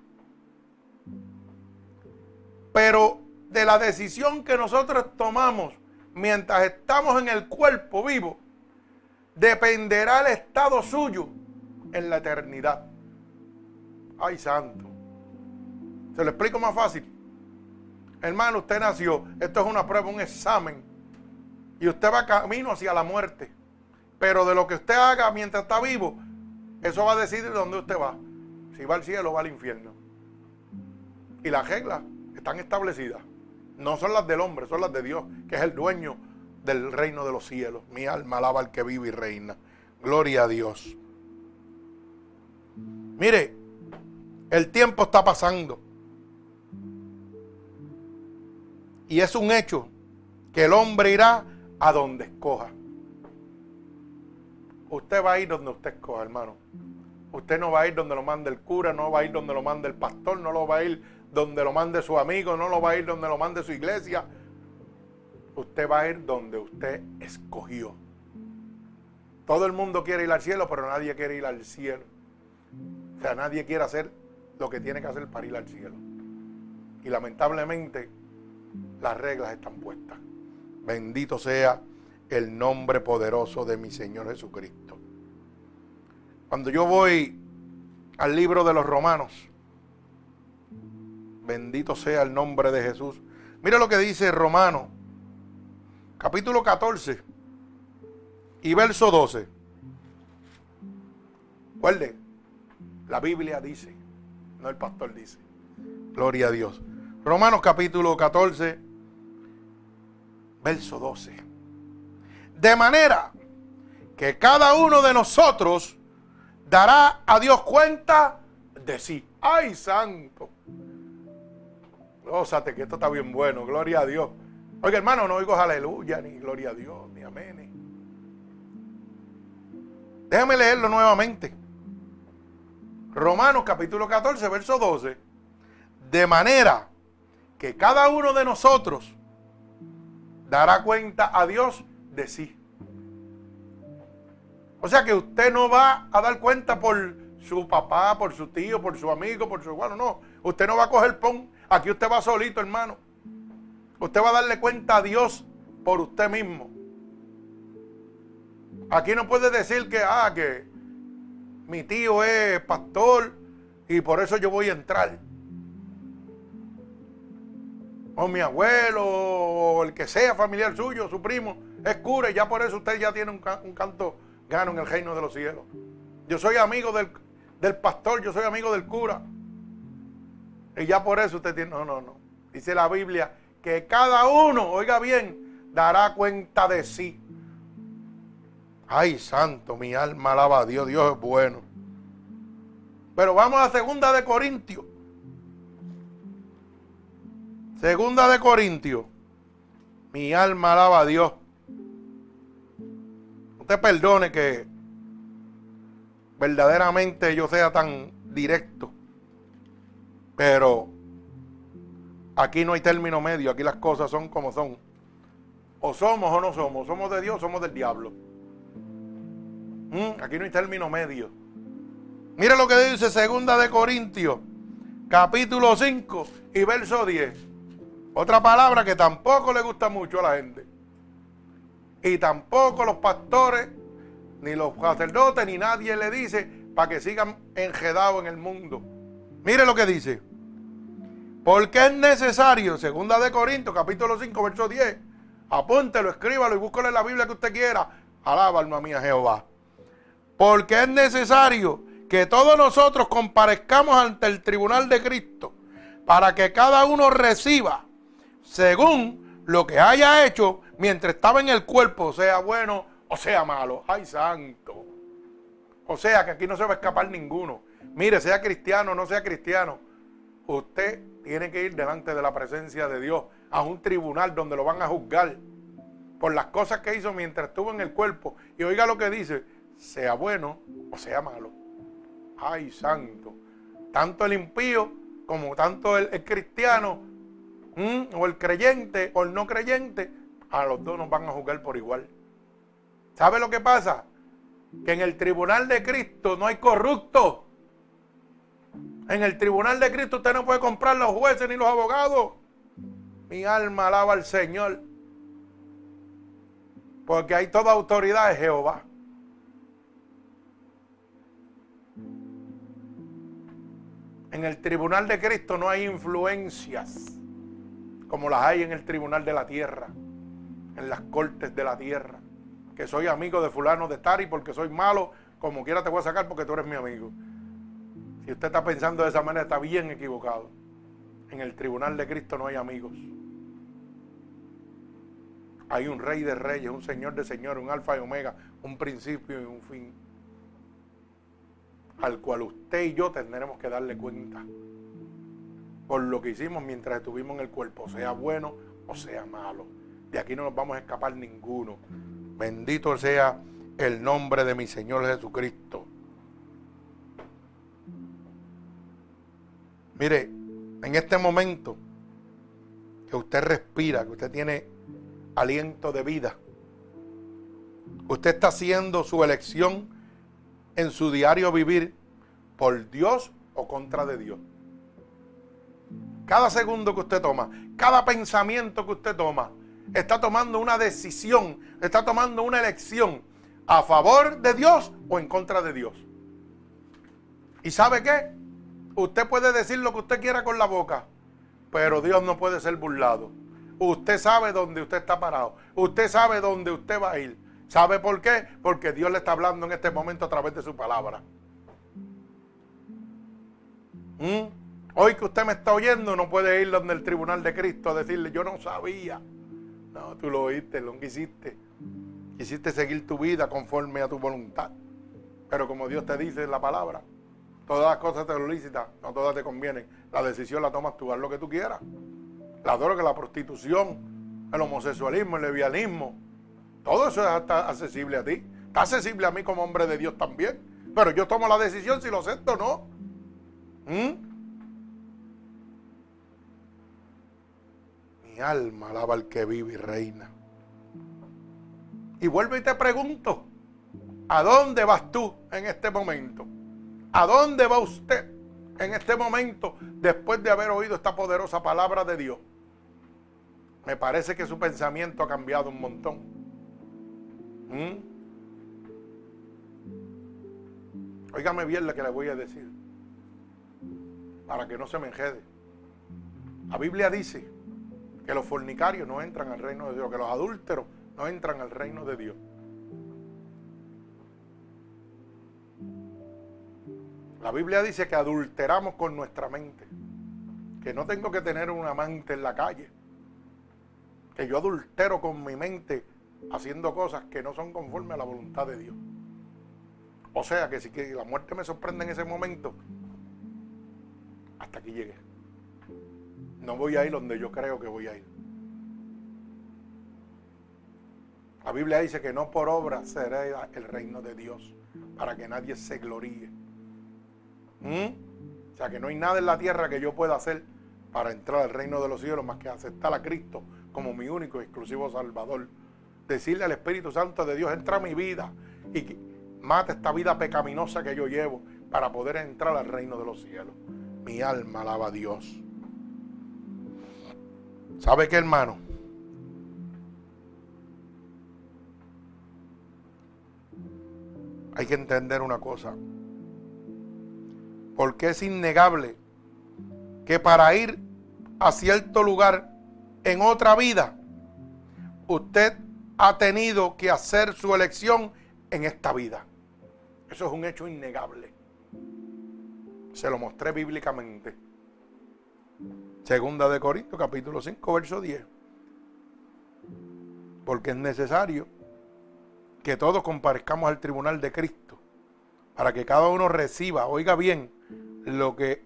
Pero de la decisión que nosotros tomamos mientras estamos en el cuerpo vivo, dependerá el estado suyo en la eternidad. Ay, santo. Se lo explico más fácil. Hermano, usted nació, esto es una prueba, un examen. Y usted va camino hacia la muerte. Pero de lo que usted haga mientras está vivo, eso va a decidir dónde usted va. Si va al cielo o va al infierno. Y las reglas están establecidas. No son las del hombre, son las de Dios, que es el dueño del reino de los cielos. Mi alma alaba al que vive y reina. Gloria a Dios. Mire, el tiempo está pasando. Y es un hecho que el hombre irá a donde escoja. Usted va a ir donde usted escoja, hermano. Usted no va a ir donde lo mande el cura, no va a ir donde lo mande el pastor, no lo va a ir donde lo mande su amigo, no lo va a ir donde lo mande su iglesia. Usted va a ir donde usted escogió. Todo el mundo quiere ir al cielo, pero nadie quiere ir al cielo. O sea, nadie quiere hacer lo que tiene que hacer para ir al cielo. Y lamentablemente las reglas están puestas. Bendito sea el nombre poderoso de mi Señor Jesucristo. Cuando yo voy al libro de los romanos, bendito sea el nombre de Jesús. Mira lo que dice Romano, capítulo 14 y verso 12. Recuerde, la Biblia dice, no el pastor dice. Gloria a Dios. Romanos capítulo 14, verso 12. De manera que cada uno de nosotros dará a Dios cuenta de sí. ¡Ay, santo! Gózate que esto está bien bueno, gloria a Dios. Oiga, hermano, no oigo aleluya, ni gloria a Dios, ni amén. Déjame leerlo nuevamente. Romanos capítulo 14, verso 12. De manera que cada uno de nosotros dará cuenta a Dios de sí. O sea que usted no va a dar cuenta por su papá, por su tío, por su amigo, por su hermano. No, usted no va a coger pon. Aquí usted va solito, hermano. Usted va a darle cuenta a Dios por usted mismo. Aquí no puede decir que, ah, que mi tío es pastor y por eso yo voy a entrar o mi abuelo, o el que sea familiar suyo, su primo, es cura y ya por eso usted ya tiene un, canto gano en el reino de los cielos. Yo soy amigo del, del, pastor, yo soy amigo del cura. Y ya por eso usted tiene, no, no, no. Dice la Biblia que cada uno, oiga bien, dará cuenta de sí. Ay, santo, mi alma alaba a Dios, Dios es bueno. Pero vamos a segunda de Corintios Segunda de Corintios. Mi alma alaba a Dios. Perdone que verdaderamente yo sea tan directo. Pero aquí no hay término medio. Aquí las cosas son como son. O somos o no somos. Somos de Dios, somos del diablo. Mm, aquí no hay término medio. Mira lo que dice Segunda de Corintios, capítulo 5 y verso 10. Otra palabra que tampoco le gusta mucho a la gente. Y tampoco los pastores, ni los sacerdotes, ni nadie le dice para que sigan enjedados en el mundo. Mire lo que dice. Porque es necesario, segunda de Corintios, capítulo 5, verso 10. Apúntelo, escríbalo y búscale la Biblia que usted quiera. Alaba alma mía Jehová. Porque es necesario que todos nosotros comparezcamos ante el tribunal de Cristo para que cada uno reciba según lo que haya hecho mientras estaba en el cuerpo, sea bueno o sea malo. Ay, santo. O sea que aquí no se va a escapar ninguno. Mire, sea cristiano o no sea cristiano, usted tiene que ir delante de la presencia de Dios a un tribunal donde lo van a juzgar por las cosas que hizo mientras estuvo en el cuerpo. Y oiga lo que dice, sea bueno o sea malo. Ay, santo. Tanto el impío como tanto el, cristiano o el creyente o el no creyente, a los dos nos van a juzgar por igual. ¿Sabe lo que pasa? Que en el tribunal de Cristo no hay corrupto. En el tribunal de Cristo usted no puede comprar los jueces ni los abogados. Mi alma alaba al Señor. Porque hay toda autoridad de Jehová. En el tribunal de Cristo no hay influencias como las hay en el tribunal de la tierra, en las cortes de la tierra. Que soy amigo de fulano de Tari porque soy malo, como quiera te voy a sacar porque tú eres mi amigo. Si usted está pensando de esa manera, está bien equivocado. En el tribunal de Cristo no hay amigos. Hay un rey de reyes, un señor de señores, un alfa y omega, un principio y un fin al cual usted y yo tendremos que darle cuenta por lo que hicimos mientras estuvimos en el cuerpo, sea bueno o sea malo. De aquí no nos vamos a escapar ninguno. Bendito sea el nombre de mi Señor Jesucristo. Mire, en este momento que usted respira, que usted tiene aliento de vida, usted está haciendo su elección en su diario vivir por Dios o contra de Dios. Cada segundo que usted toma, cada pensamiento que usted toma, está tomando una decisión, está tomando una elección a favor de Dios o en contra de Dios. ¿Y sabe qué? Usted puede decir lo que usted quiera con la boca, pero Dios no puede ser burlado. Usted sabe dónde usted está parado. Usted sabe dónde usted va a ir. ¿Sabe por qué? Porque Dios le está hablando en este momento a través de su palabra. ¿Mm? Hoy que usted me está oyendo, no puede ir donde el tribunal de Cristo a decirle, yo no sabía. No, tú lo oíste, lo quisiste. Quisiste seguir tu vida conforme a tu voluntad. Pero como Dios te dice en la palabra, todas las cosas te lo lícitas, no todas te convienen. La decisión la tomas tú, haz lo que tú quieras. La droga, la prostitución, el homosexualismo, el lesbianismo, todo eso está accesible a ti. Está accesible a mí como hombre de Dios también. Pero yo tomo la decisión si lo acepto o no. ¿Mm? Alma alaba al que vive y reina. Y vuelvo y te pregunto, ¿a dónde vas tú en este momento? ¿A dónde va usted en este momento después de haber oído esta poderosa palabra de Dios? Me parece que su pensamiento ha cambiado un montón. ¿Mm? Óigame bien lo que le voy a decir. Para que no se me enjede. La Biblia dice que los fornicarios no entran al reino de Dios, que los adúlteros no entran al reino de Dios. La Biblia dice que adulteramos con nuestra mente. Que no tengo que tener un amante en la calle. Que yo adultero con mi mente haciendo cosas que no son conformes a la voluntad de Dios. O sea que si la muerte me sorprende en ese momento, hasta aquí llegué. No voy a ir donde yo creo que voy a ir. La Biblia dice que no por obra será el reino de Dios, para que nadie se gloríe. ¿Mm? O sea que no hay nada en la tierra que yo pueda hacer para entrar al reino de los cielos más que aceptar a Cristo como mi único y exclusivo Salvador decirle al Espíritu Santo de Dios, entra a mi vida y mata esta vida pecaminosa que yo llevo para poder entrar al reino de los cielos. Mi alma alaba a Dios. ¿Sabe qué, hermano? hay que entender una cosa. Porque es innegable que para ir a cierto lugar en otra vida, usted ha tenido que hacer su elección en esta vida. Eso es un hecho innegable. Se lo mostré bíblicamente. Segunda de Corintios, capítulo 5, verso 10. Porque es necesario que todos comparezcamos al tribunal de Cristo para que cada uno reciba, oiga bien, lo que,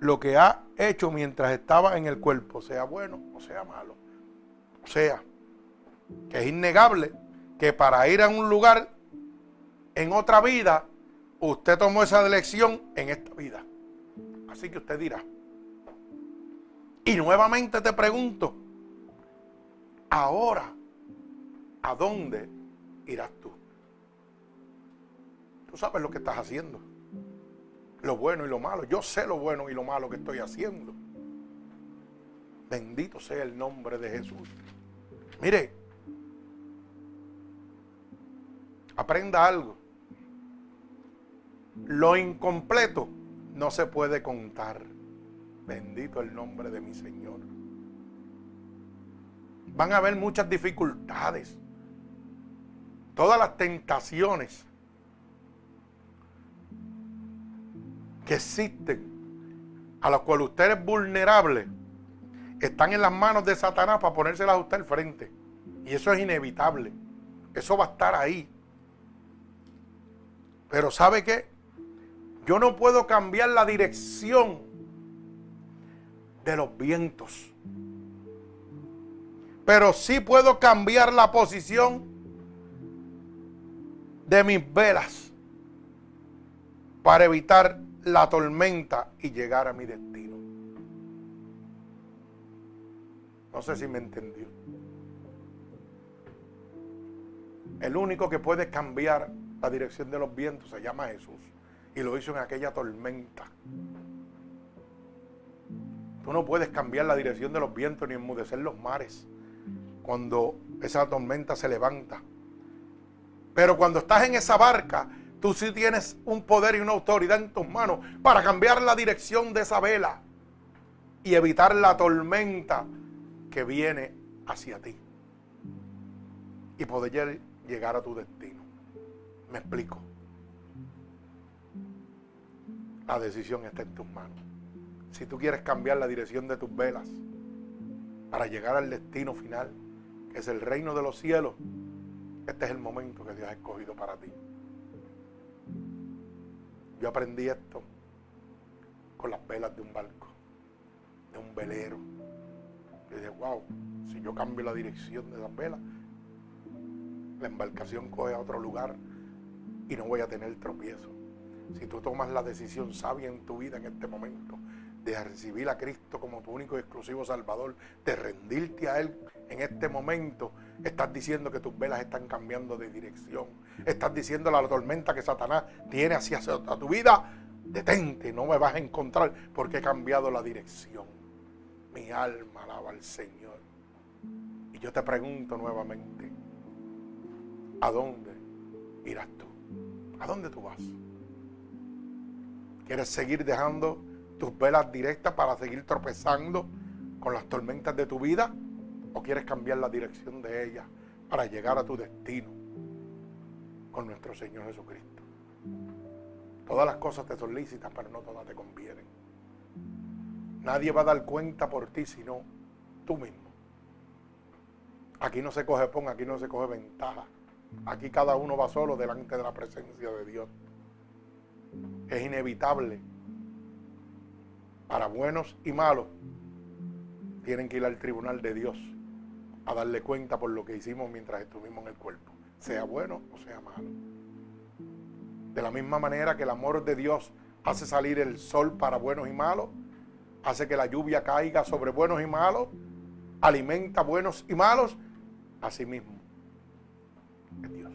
lo que ha hecho mientras estaba en el cuerpo, sea bueno o sea malo. O sea, que es innegable que para ir a un lugar en otra vida, usted tomó esa elección en esta vida. Así que usted dirá. Y nuevamente te pregunto, ahora, ¿a dónde irás tú? Tú sabes lo que estás haciendo. Lo bueno y lo malo. Yo sé lo bueno y lo malo que estoy haciendo. Bendito sea el nombre de Jesús. Mire, aprenda algo. Lo incompleto no se puede contar. Bendito el nombre de mi Señor. Van a haber muchas dificultades. Todas las tentaciones que existen, a las cuales usted es vulnerable, están en las manos de Satanás para ponérselas a usted al frente. Y eso es inevitable. Eso va a estar ahí. Pero ¿sabe qué? Yo no puedo cambiar la dirección de los vientos. Pero sí puedo cambiar la posición de mis velas para evitar la tormenta y llegar a mi destino. No sé si me entendió. El único que puede cambiar la dirección de los vientos se llama Jesús. Y lo hizo en aquella tormenta. Tú no puedes cambiar la dirección de los vientos ni enmudecer los mares cuando esa tormenta se levanta. Pero cuando estás en esa barca, tú sí tienes un poder y una autoridad en tus manos para cambiar la dirección de esa vela y evitar la tormenta que viene hacia ti. Y poder llegar a tu destino. Me explico. La decisión está en tus manos. Si tú quieres cambiar la dirección de tus velas para llegar al destino final, que es el reino de los cielos, este es el momento que Dios ha escogido para ti. Yo aprendí esto con las velas de un barco, de un velero. Y dije, wow, si yo cambio la dirección de las velas, la embarcación coge a otro lugar y no voy a tener tropiezo. Si tú tomas la decisión sabia en tu vida en este momento de recibir a Cristo como tu único y exclusivo Salvador, de rendirte a Él en este momento, estás diciendo que tus velas están cambiando de dirección. Estás diciendo la tormenta que Satanás tiene hacia tu vida, detente, no me vas a encontrar porque he cambiado la dirección. Mi alma alaba al Señor. Y yo te pregunto nuevamente, ¿a dónde irás tú? ¿A dónde tú vas? ¿Quieres seguir dejando tus velas directas para seguir tropezando con las tormentas de tu vida? ¿O quieres cambiar la dirección de ellas para llegar a tu destino con nuestro Señor Jesucristo? Todas las cosas te son lícitas, pero no todas te convienen. Nadie va a dar cuenta por ti sino tú mismo. Aquí no se coge pon, aquí no se coge ventaja. Aquí cada uno va solo delante de la presencia de Dios. Es inevitable para buenos y malos, tienen que ir al tribunal de Dios a darle cuenta por lo que hicimos mientras estuvimos en el cuerpo, sea bueno o sea malo. De la misma manera que el amor de Dios hace salir el sol para buenos y malos, hace que la lluvia caiga sobre buenos y malos, alimenta buenos y malos, así mismo es Dios.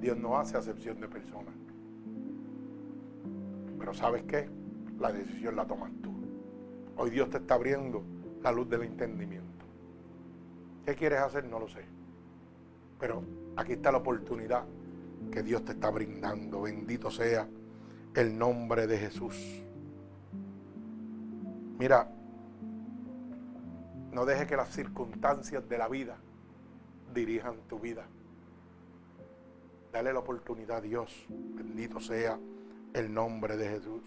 Dios no hace acepción de personas. Pero ¿sabes qué? La decisión la tomas tú. Hoy Dios te está abriendo la luz del entendimiento. ¿Qué quieres hacer? No lo sé. Pero Aquí está la oportunidad que Dios te está brindando. Bendito sea el nombre de Jesús. Mira, no deje que las circunstancias de la vida dirijan tu vida. Dale la oportunidad a Dios. Bendito sea el nombre de Jesús.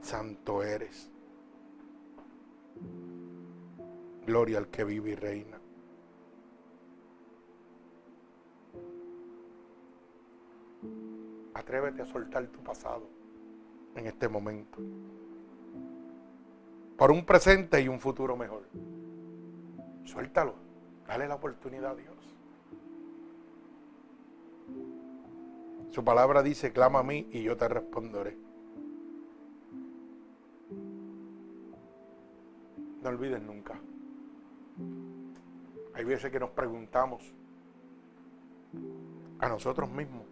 Santo eres. Gloria al que vive y reina. Atrévete a soltar tu pasado en este momento. Por un presente y un futuro mejor. Suéltalo. Dale la oportunidad a Dios. Su palabra dice, clama a mí y yo te responderé. No olvides nunca. Hay veces que nos preguntamos a nosotros mismos,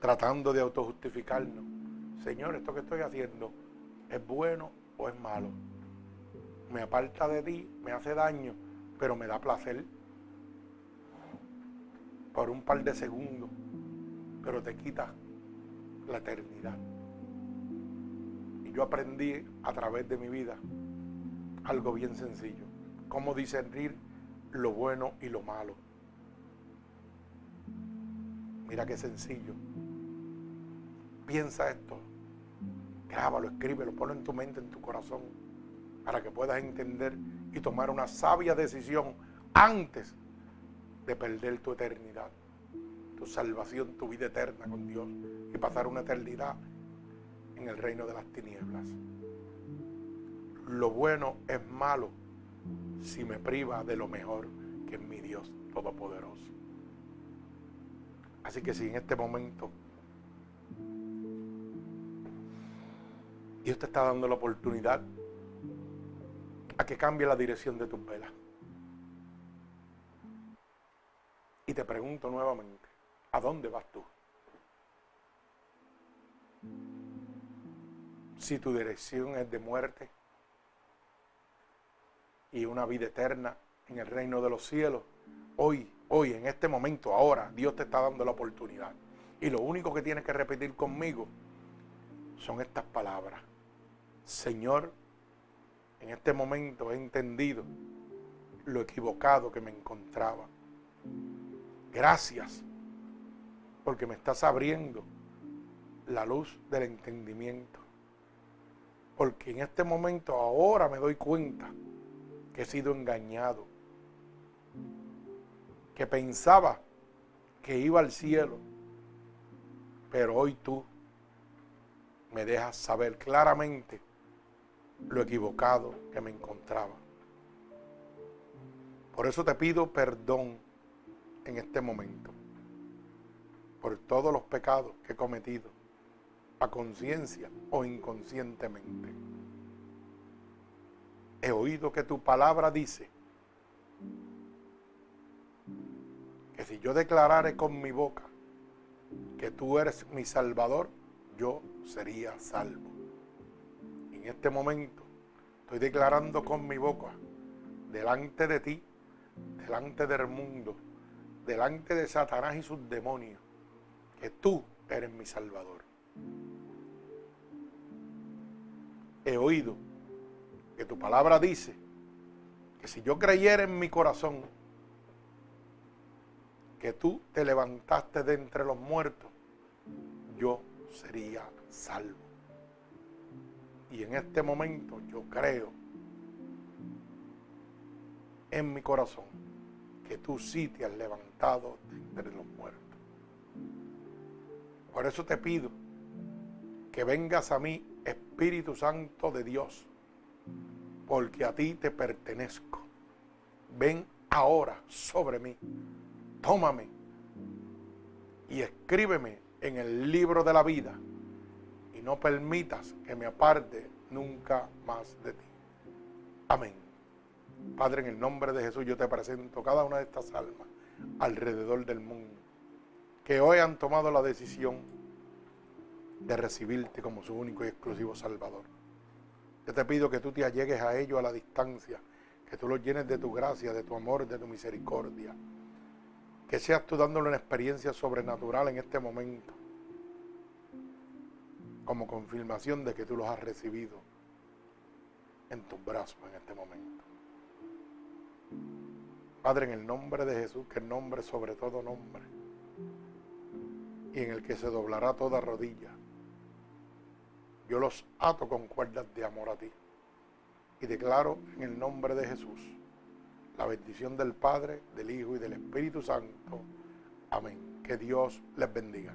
tratando de autojustificarnos, Señor, esto que estoy haciendo es bueno o es malo. Me aparta de ti, me hace daño, pero me da placer por un par de segundos pero te quita la eternidad. Y yo aprendí a través de mi vida algo bien sencillo, cómo discernir lo bueno y lo malo. Mira qué sencillo. Piensa esto, grábalo, escríbelo, ponlo en tu mente, en tu corazón, para que puedas entender y tomar una sabia decisión antes de perder tu eternidad tu salvación, tu vida eterna con Dios y pasar una eternidad en el reino de las tinieblas. Lo bueno es malo si me priva de lo mejor que es mi Dios Todopoderoso. Así que si en este momento Dios te está dando la oportunidad a que cambie la dirección de tus velas. Y te pregunto nuevamente, ¿A dónde vas tú? Si tu dirección es de muerte y una vida eterna en el reino de los cielos, hoy, hoy, en este momento, ahora, Dios te está dando la oportunidad. Y lo único que tienes que repetir conmigo son estas palabras. Señor, en este momento he entendido lo equivocado que me encontraba. Gracias porque me estás abriendo la luz del entendimiento. Porque en este momento ahora me doy cuenta que he sido engañado, que pensaba que iba al cielo, pero hoy tú me dejas saber claramente lo equivocado que me encontraba. Por eso te pido perdón en este momento por todos los pecados que he cometido, a conciencia o inconscientemente. He oído que tu palabra dice que si yo declarare con mi boca que tú eres mi salvador, yo sería salvo. En este momento estoy declarando con mi boca delante de ti, delante del mundo, delante de Satanás y sus demonios, tú eres mi Salvador. He oído que tu palabra dice que si yo creyera en mi corazón que tú te levantaste de entre los muertos, yo sería salvo. Y en este momento yo creo en mi corazón que tú sí te has levantado de entre los muertos. Por eso te pido que vengas a mí, Espíritu Santo de Dios, porque a ti te pertenezco. Ven ahora sobre mí, tómame y escríbeme en el libro de la vida y no permitas que me aparte nunca más de ti. Amén. Padre, en el nombre de Jesús yo te presento cada una de estas almas alrededor del mundo que hoy han tomado la decisión de recibirte como su único y exclusivo Salvador. Yo te pido que tú te allegues a ellos a la distancia, Que tú los llenes de tu gracia, de tu amor, de tu misericordia. Que seas tú dándole una experiencia sobrenatural en este momento. Como confirmación de que tú los has recibido en tus brazos en este momento. Padre, en el nombre de Jesús, que el nombre sobre todo nombre, y en el que se doblará toda rodilla, yo los ato con cuerdas de amor a ti. Y declaro en el nombre de Jesús la bendición del Padre, del Hijo y del Espíritu Santo. Amén. Que Dios les bendiga.